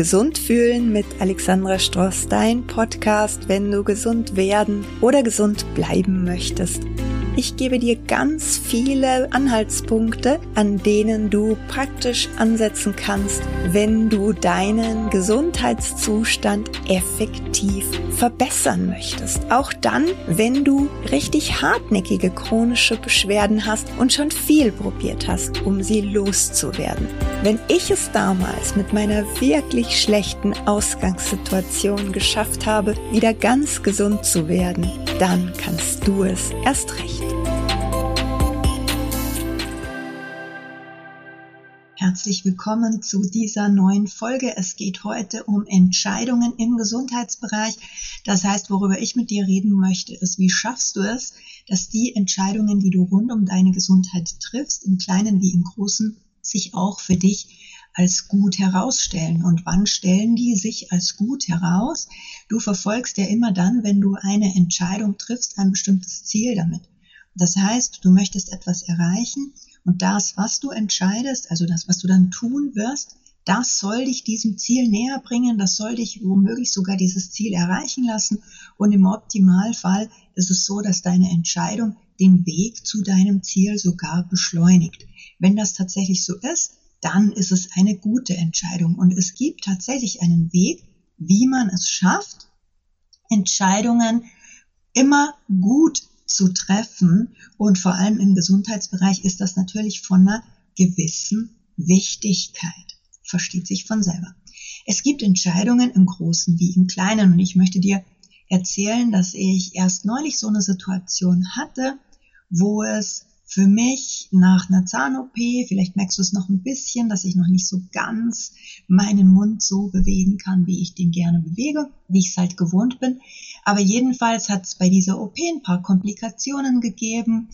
Gesund fühlen mit Alexandra Stross, dein Podcast, wenn du gesund werden oder gesund bleiben möchtest. Ich gebe dir ganz viele Anhaltspunkte, an denen du praktisch ansetzen kannst, wenn du deinen Gesundheitszustand effektiv verbessern möchtest. Auch dann, wenn du richtig hartnäckige chronische Beschwerden hast und schon viel probiert hast, um sie loszuwerden. Wenn ich es damals mit meiner wirklich schlechten Ausgangssituation geschafft habe, wieder ganz gesund zu werden, dann kannst du es erst recht. Herzlich willkommen zu dieser neuen Folge. Es geht heute um Entscheidungen im Gesundheitsbereich. Das heißt, worüber ich mit dir reden möchte, ist, wie schaffst du es, dass die Entscheidungen, die du rund um deine Gesundheit triffst, im Kleinen wie im Großen, sich auch für dich als gut herausstellen. Und wann stellen die sich als gut heraus? Du verfolgst ja immer dann, wenn du eine Entscheidung triffst, ein bestimmtes Ziel damit. Das heißt, du möchtest etwas erreichen und das, was du entscheidest, also das, was du dann tun wirst, das soll dich diesem Ziel näher bringen, das soll dich womöglich sogar dieses Ziel erreichen lassen. Und im Optimalfall ist es so, dass deine Entscheidung den Weg zu deinem Ziel sogar beschleunigt. Wenn das tatsächlich so ist, dann ist es eine gute Entscheidung. Und es gibt tatsächlich einen Weg, wie man es schafft, Entscheidungen immer gut zu treffen. Und vor allem im Gesundheitsbereich ist das natürlich von einer gewissen Wichtigkeit. Versteht sich von selber. Es gibt Entscheidungen im Großen wie im Kleinen. Und ich möchte dir erzählen, dass ich erst neulich so eine Situation hatte, wo es für mich nach einer Zahn-OP, vielleicht merkst du es noch ein bisschen, dass ich noch nicht so ganz meinen Mund so bewegen kann, wie ich den gerne bewege, wie ich es halt gewohnt bin. Aber jedenfalls hat es bei dieser OP ein paar Komplikationen gegeben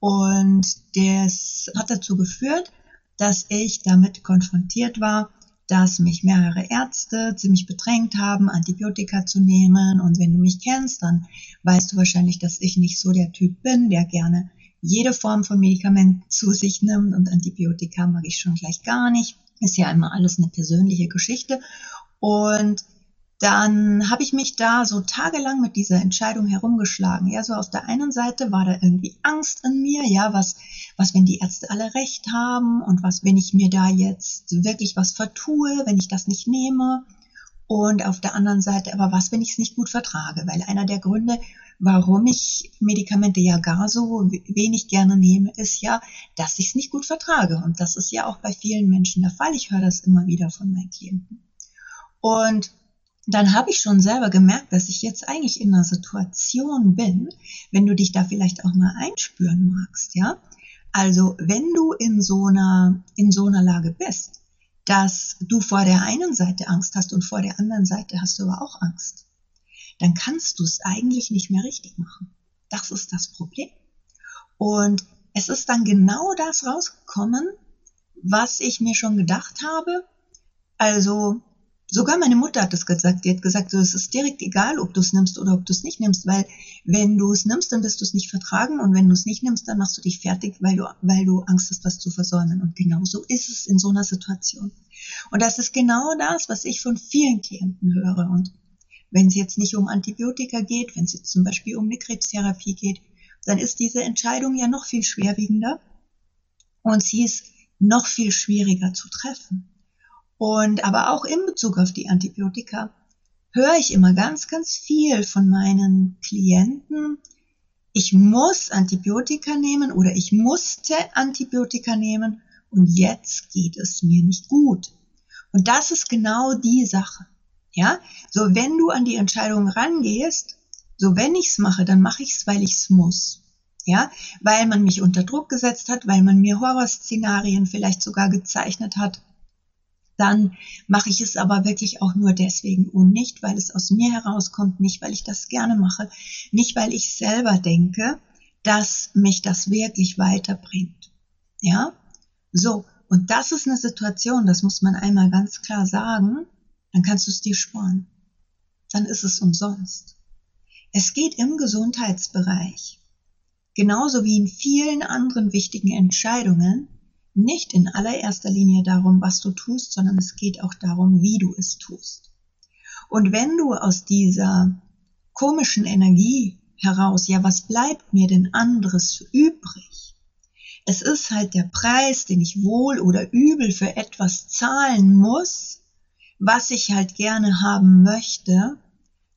und das hat dazu geführt, dass ich damit konfrontiert war, dass mich mehrere Ärzte ziemlich bedrängt haben, Antibiotika zu nehmen. Und wenn du mich kennst, dann weißt du wahrscheinlich, dass ich nicht so der Typ bin, der gerne jede Form von Medikament zu sich nimmt und Antibiotika mag ich schon gleich gar nicht. Ist ja immer alles eine persönliche Geschichte. Und dann habe ich mich da so tagelang mit dieser Entscheidung herumgeschlagen. Ja, so auf der einen Seite war da irgendwie Angst in mir, ja, was, was, wenn die Ärzte alle recht haben und was, wenn ich mir da jetzt wirklich was vertue, wenn ich das nicht nehme. Und auf der anderen Seite, aber was, wenn ich es nicht gut vertrage? Weil einer der Gründe, warum ich Medikamente ja gar so wenig gerne nehme, ist ja, dass ich es nicht gut vertrage. Und das ist ja auch bei vielen Menschen der Fall. Ich höre das immer wieder von meinen Klienten. Und dann habe ich schon selber gemerkt, dass ich jetzt eigentlich in einer Situation bin, wenn du dich da vielleicht auch mal einspüren magst, ja. Also, wenn du in so einer, in so einer Lage bist, dass du vor der einen Seite Angst hast und vor der anderen Seite hast du aber auch Angst dann kannst du es eigentlich nicht mehr richtig machen. Das ist das Problem. Und es ist dann genau das rausgekommen, was ich mir schon gedacht habe. Also sogar meine Mutter hat es gesagt. Die hat gesagt, so, es ist direkt egal, ob du es nimmst oder ob du es nicht nimmst, weil wenn du es nimmst, dann wirst du es nicht vertragen und wenn du es nicht nimmst, dann machst du dich fertig, weil du, weil du Angst hast, was zu versäumen. Und genau so ist es in so einer Situation. Und das ist genau das, was ich von vielen Klienten höre. Und wenn es jetzt nicht um Antibiotika geht, wenn es jetzt zum Beispiel um eine Krebstherapie geht, dann ist diese Entscheidung ja noch viel schwerwiegender und sie ist noch viel schwieriger zu treffen. Und aber auch in Bezug auf die Antibiotika höre ich immer ganz, ganz viel von meinen Klienten. Ich muss Antibiotika nehmen oder ich musste Antibiotika nehmen und jetzt geht es mir nicht gut. Und das ist genau die Sache. Ja, so wenn du an die Entscheidung rangehst, so wenn ich's mache, dann mache ich's, weil ich's muss. Ja, weil man mich unter Druck gesetzt hat, weil man mir Horrorszenarien vielleicht sogar gezeichnet hat, dann mache ich es aber wirklich auch nur deswegen und nicht, weil es aus mir herauskommt, nicht, weil ich das gerne mache, nicht, weil ich selber denke, dass mich das wirklich weiterbringt. Ja, so. Und das ist eine Situation, das muss man einmal ganz klar sagen, dann kannst du es dir sparen. Dann ist es umsonst. Es geht im Gesundheitsbereich, genauso wie in vielen anderen wichtigen Entscheidungen, nicht in allererster Linie darum, was du tust, sondern es geht auch darum, wie du es tust. Und wenn du aus dieser komischen Energie heraus, ja, was bleibt mir denn anderes übrig? Es ist halt der Preis, den ich wohl oder übel für etwas zahlen muss, was ich halt gerne haben möchte,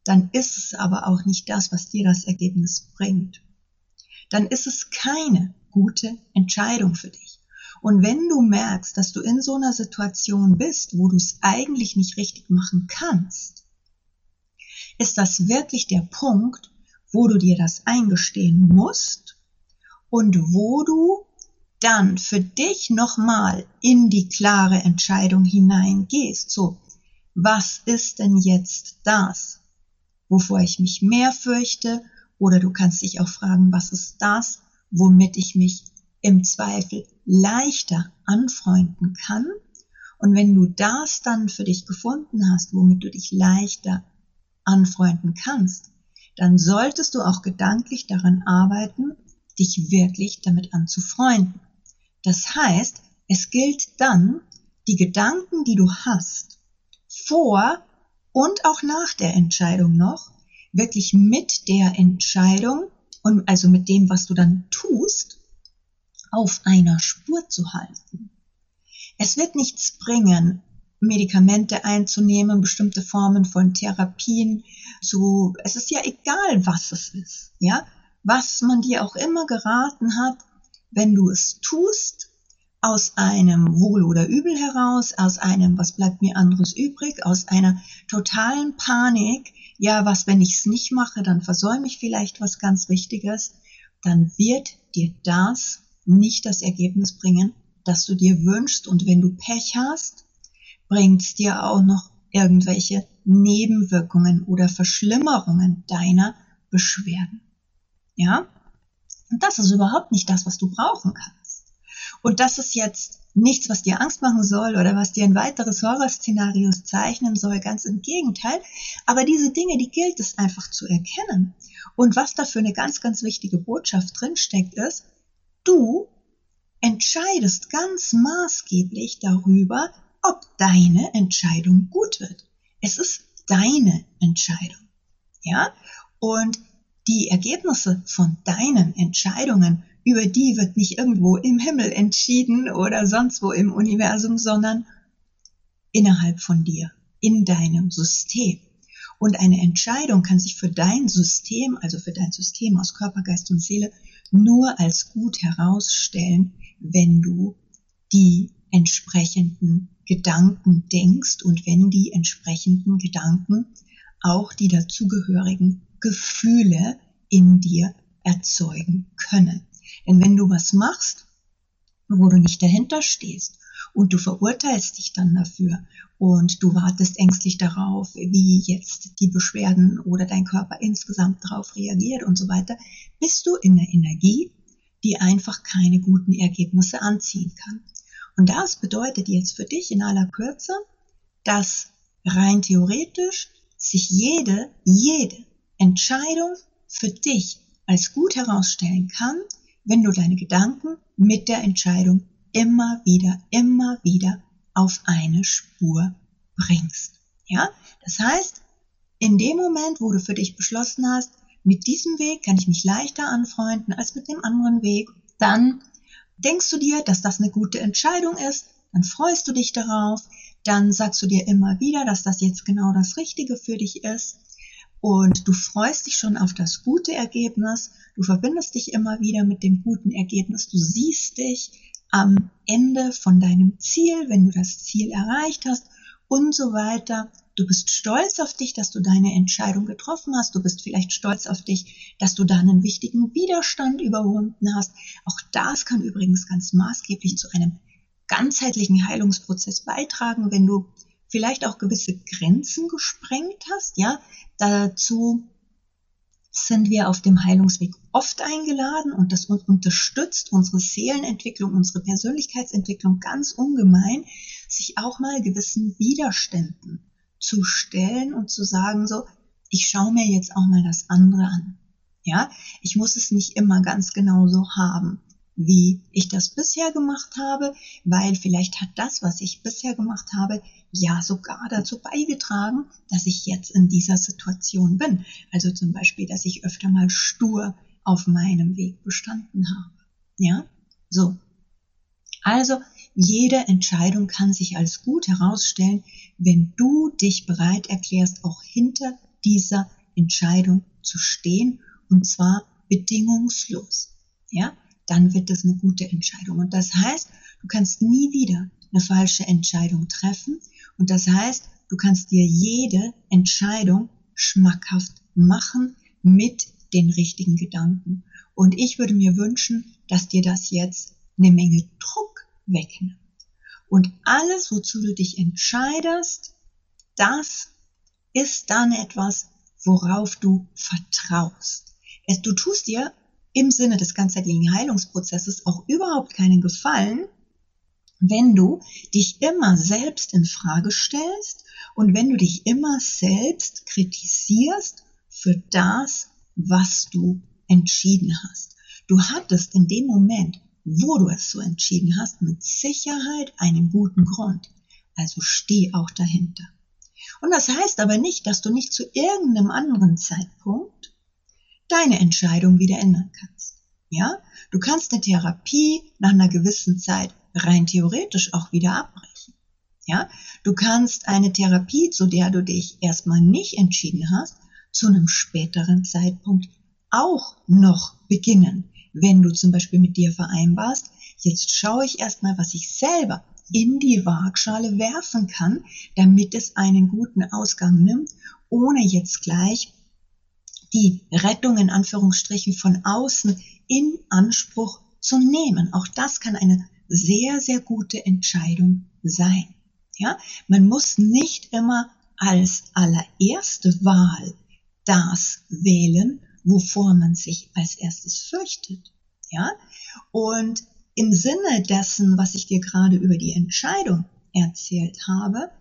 dann ist es aber auch nicht das, was dir das Ergebnis bringt. Dann ist es keine gute Entscheidung für dich. Und wenn du merkst, dass du in so einer Situation bist, wo du es eigentlich nicht richtig machen kannst, ist das wirklich der Punkt, wo du dir das eingestehen musst und wo du dann für dich nochmal in die klare Entscheidung hineingehst. So, was ist denn jetzt das, wovor ich mich mehr fürchte? Oder du kannst dich auch fragen, was ist das, womit ich mich im Zweifel leichter anfreunden kann. Und wenn du das dann für dich gefunden hast, womit du dich leichter anfreunden kannst, dann solltest du auch gedanklich daran arbeiten, dich wirklich damit anzufreunden. Das heißt, es gilt dann, die Gedanken, die du hast, vor und auch nach der Entscheidung noch, wirklich mit der Entscheidung und also mit dem, was du dann tust, auf einer Spur zu halten. Es wird nichts bringen, Medikamente einzunehmen, bestimmte Formen von Therapien zu, es ist ja egal, was es ist, ja, was man dir auch immer geraten hat, wenn du es tust, aus einem Wohl oder Übel heraus, aus einem, was bleibt mir anderes übrig, aus einer totalen Panik, ja, was, wenn ich es nicht mache, dann versäume ich vielleicht was ganz Wichtiges, dann wird dir das nicht das Ergebnis bringen, das du dir wünschst. Und wenn du Pech hast, bringt es dir auch noch irgendwelche Nebenwirkungen oder Verschlimmerungen deiner Beschwerden. Ja? Und das ist überhaupt nicht das, was du brauchen kannst. Und das ist jetzt nichts, was dir Angst machen soll oder was dir ein weiteres Horrorszenario zeichnen soll, ganz im Gegenteil. Aber diese Dinge, die gilt es einfach zu erkennen. Und was da für eine ganz, ganz wichtige Botschaft drinsteckt, ist, Du entscheidest ganz maßgeblich darüber, ob deine Entscheidung gut wird. Es ist deine Entscheidung. Ja? Und die Ergebnisse von deinen Entscheidungen, über die wird nicht irgendwo im Himmel entschieden oder sonst wo im Universum, sondern innerhalb von dir, in deinem System. Und eine Entscheidung kann sich für dein System, also für dein System aus Körper, Geist und Seele, nur als gut herausstellen, wenn du die entsprechenden Gedanken denkst und wenn die entsprechenden Gedanken auch die dazugehörigen Gefühle in dir erzeugen können. Denn wenn du was machst, wo du nicht dahinter stehst und du verurteilst dich dann dafür und du wartest ängstlich darauf, wie jetzt die Beschwerden oder dein Körper insgesamt darauf reagiert und so weiter, bist du in der Energie, die einfach keine guten Ergebnisse anziehen kann. Und das bedeutet jetzt für dich in aller Kürze, dass rein theoretisch sich jede, jede Entscheidung für dich als gut herausstellen kann, wenn du deine Gedanken mit der Entscheidung immer wieder, immer wieder auf eine Spur bringst. Ja, das heißt, in dem Moment, wo du für dich beschlossen hast, mit diesem Weg kann ich mich leichter anfreunden als mit dem anderen Weg, dann denkst du dir, dass das eine gute Entscheidung ist, dann freust du dich darauf, dann sagst du dir immer wieder, dass das jetzt genau das Richtige für dich ist und du freust dich schon auf das gute Ergebnis, du verbindest dich immer wieder mit dem guten Ergebnis, du siehst dich am Ende von deinem Ziel, wenn du das Ziel erreicht hast und so weiter. Du bist stolz auf dich, dass du deine Entscheidung getroffen hast. Du bist vielleicht stolz auf dich, dass du da einen wichtigen Widerstand überwunden hast. Auch das kann übrigens ganz maßgeblich zu einem ganzheitlichen Heilungsprozess beitragen, wenn du vielleicht auch gewisse Grenzen gesprengt hast, ja, dazu sind wir auf dem Heilungsweg oft eingeladen und das unterstützt unsere Seelenentwicklung, unsere Persönlichkeitsentwicklung ganz ungemein, sich auch mal gewissen Widerständen zu stellen und zu sagen so, ich schaue mir jetzt auch mal das andere an. Ja, ich muss es nicht immer ganz genau so haben, wie ich das bisher gemacht habe, weil vielleicht hat das, was ich bisher gemacht habe, ja sogar dazu beigetragen, dass ich jetzt in dieser Situation bin. Also zum Beispiel, dass ich öfter mal stur auf meinem Weg bestanden habe. Ja, so. Also, jede Entscheidung kann sich als gut herausstellen, wenn du dich bereit erklärst, auch hinter dieser Entscheidung zu stehen und zwar bedingungslos. Ja, dann wird das eine gute Entscheidung. Und das heißt, du kannst nie wieder eine falsche Entscheidung treffen. Und das heißt, du kannst dir jede Entscheidung schmackhaft machen mit den richtigen Gedanken. Und ich würde mir wünschen, dass dir das jetzt eine Menge Druck wegnimmt. Und alles, wozu du dich entscheidest, das ist dann etwas, worauf du vertraust. Du tust dir im Sinne des ganzheitlichen Heilungsprozesses auch überhaupt keinen Gefallen, wenn du dich immer selbst in Frage stellst und wenn du dich immer selbst kritisierst für das, was du entschieden hast. Du hattest in dem Moment, wo du es so entschieden hast, mit Sicherheit einen guten Grund. Also steh auch dahinter. Und das heißt aber nicht, dass du nicht zu irgendeinem anderen Zeitpunkt deine Entscheidung wieder ändern kannst. Ja, du kannst eine Therapie nach einer gewissen Zeit rein theoretisch auch wieder abbrechen. Ja, du kannst eine Therapie, zu der du dich erstmal nicht entschieden hast, zu einem späteren Zeitpunkt auch noch beginnen. Wenn du zum Beispiel mit dir vereinbarst, jetzt schaue ich erstmal, was ich selber in die Waagschale werfen kann, damit es einen guten Ausgang nimmt, ohne jetzt gleich die Rettung in Anführungsstrichen von außen in Anspruch zu nehmen. Auch das kann eine sehr, sehr gute Entscheidung sein. Ja, man muss nicht immer als allererste Wahl das wählen, wovor man sich als erstes fürchtet. Ja, und im Sinne dessen, was ich dir gerade über die Entscheidung erzählt habe,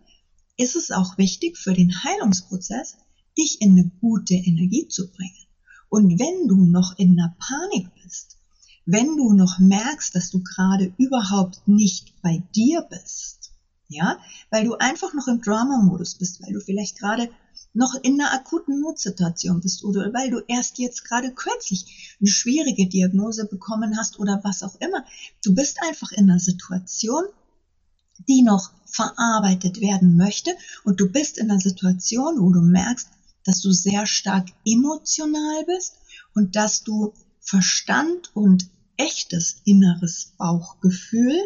ist es auch wichtig für den Heilungsprozess, dich in eine gute Energie zu bringen. Und wenn du noch in einer Panik bist, wenn du noch merkst, dass du gerade überhaupt nicht bei dir bist, ja, weil du einfach noch im Drama-Modus bist, weil du vielleicht gerade noch in einer akuten Notsituation bist oder weil du erst jetzt gerade kürzlich eine schwierige Diagnose bekommen hast oder was auch immer. Du bist einfach in einer Situation, die noch verarbeitet werden möchte und du bist in einer Situation, wo du merkst, dass du sehr stark emotional bist und dass du Verstand und echtes inneres Bauchgefühl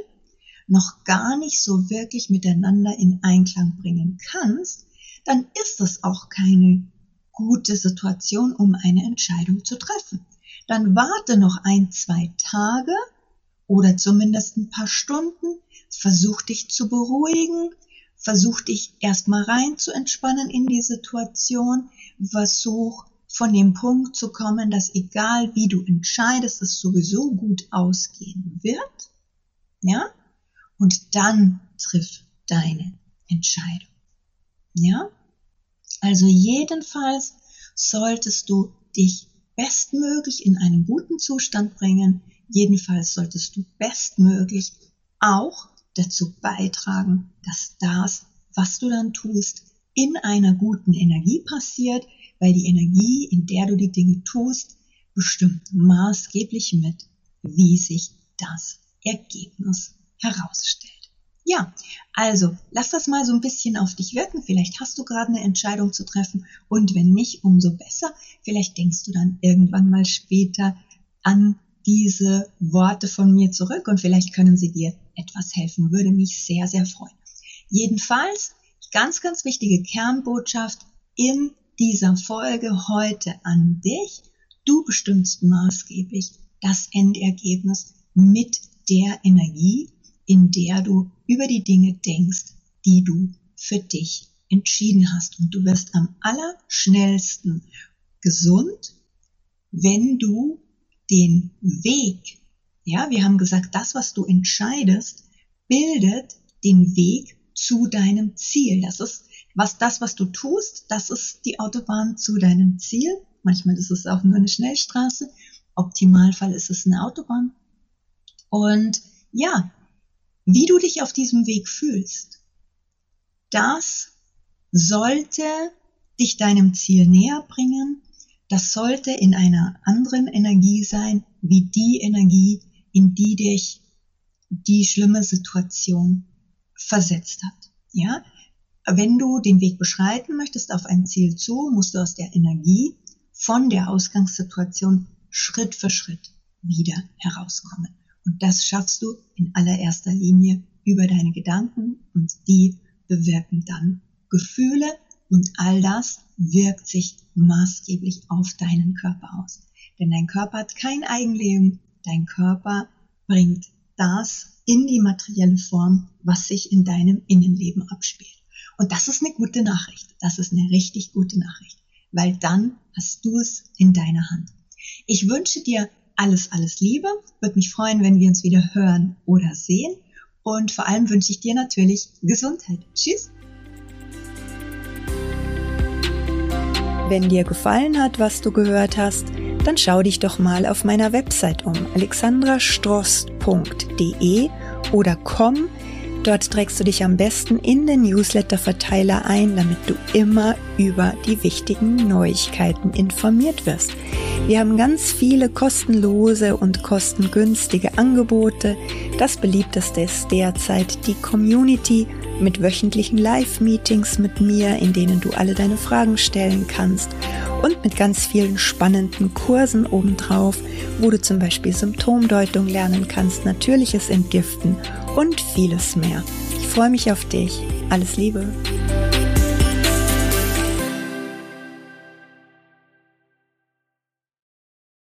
noch gar nicht so wirklich miteinander in Einklang bringen kannst, dann ist es auch keine gute Situation, um eine Entscheidung zu treffen. Dann warte noch ein, zwei Tage oder zumindest ein paar Stunden, versuch dich zu beruhigen, versuch dich erstmal rein zu entspannen in die Situation, versuch von dem Punkt zu kommen, dass egal wie du entscheidest, es sowieso gut ausgehen wird, ja, und dann triff deine Entscheidung. Ja? Also jedenfalls solltest du dich bestmöglich in einen guten Zustand bringen. Jedenfalls solltest du bestmöglich auch dazu beitragen, dass das, was du dann tust, in einer guten Energie passiert, weil die Energie, in der du die Dinge tust, bestimmt maßgeblich mit, wie sich das Ergebnis herausstellt. Ja, also lass das mal so ein bisschen auf dich wirken. Vielleicht hast du gerade eine Entscheidung zu treffen und wenn nicht, umso besser. Vielleicht denkst du dann irgendwann mal später an diese Worte von mir zurück und vielleicht können sie dir etwas helfen. Würde mich sehr, sehr freuen. Jedenfalls ganz, ganz wichtige Kernbotschaft in dieser Folge heute an dich. Du bestimmst maßgeblich das Endergebnis mit der Energie, in der du über die Dinge denkst, die du für dich entschieden hast. Und du wirst am allerschnellsten gesund, wenn du den Weg, ja, wir haben gesagt, das, was du entscheidest, bildet den Weg zu deinem Ziel. Das ist was das, was du tust, das ist die Autobahn zu deinem Ziel. Manchmal ist es auch nur eine Schnellstraße. Optimalfall ist es eine Autobahn. Und ja, wie du dich auf diesem Weg fühlst, das sollte dich deinem Ziel näher bringen. Das sollte in einer anderen Energie sein, wie die Energie, in die dich die schlimme Situation versetzt hat. Ja, wenn du den Weg beschreiten möchtest auf ein Ziel zu, musst du aus der Energie von der Ausgangssituation Schritt für Schritt wieder herauskommen. Und das schaffst du in allererster Linie über deine Gedanken und die bewirken dann Gefühle und all das wirkt sich maßgeblich auf deinen Körper aus. Denn dein Körper hat kein Eigenleben, dein Körper bringt das in die materielle Form, was sich in deinem Innenleben abspielt. Und das ist eine gute Nachricht. Das ist eine richtig gute Nachricht, weil dann hast du es in deiner Hand. Ich wünsche dir alles, alles Liebe. Würde mich freuen, wenn wir uns wieder hören oder sehen. Und vor allem wünsche ich dir natürlich Gesundheit. Tschüss. Wenn dir gefallen hat, was du gehört hast, dann schau dich doch mal auf meiner Website um alexandrastrost.de oder komm Dort trägst du dich am besten in den Newsletter-Verteiler ein, damit du immer über die wichtigen Neuigkeiten informiert wirst. Wir haben ganz viele kostenlose und kostengünstige Angebote. Das beliebteste ist derzeit die Community mit wöchentlichen Live-Meetings mit mir, in denen du alle deine Fragen stellen kannst und mit ganz vielen spannenden Kursen obendrauf, wo du zum Beispiel Symptomdeutung lernen kannst, natürliches Entgiften und vieles mehr. Ich freue mich auf dich. Alles Liebe.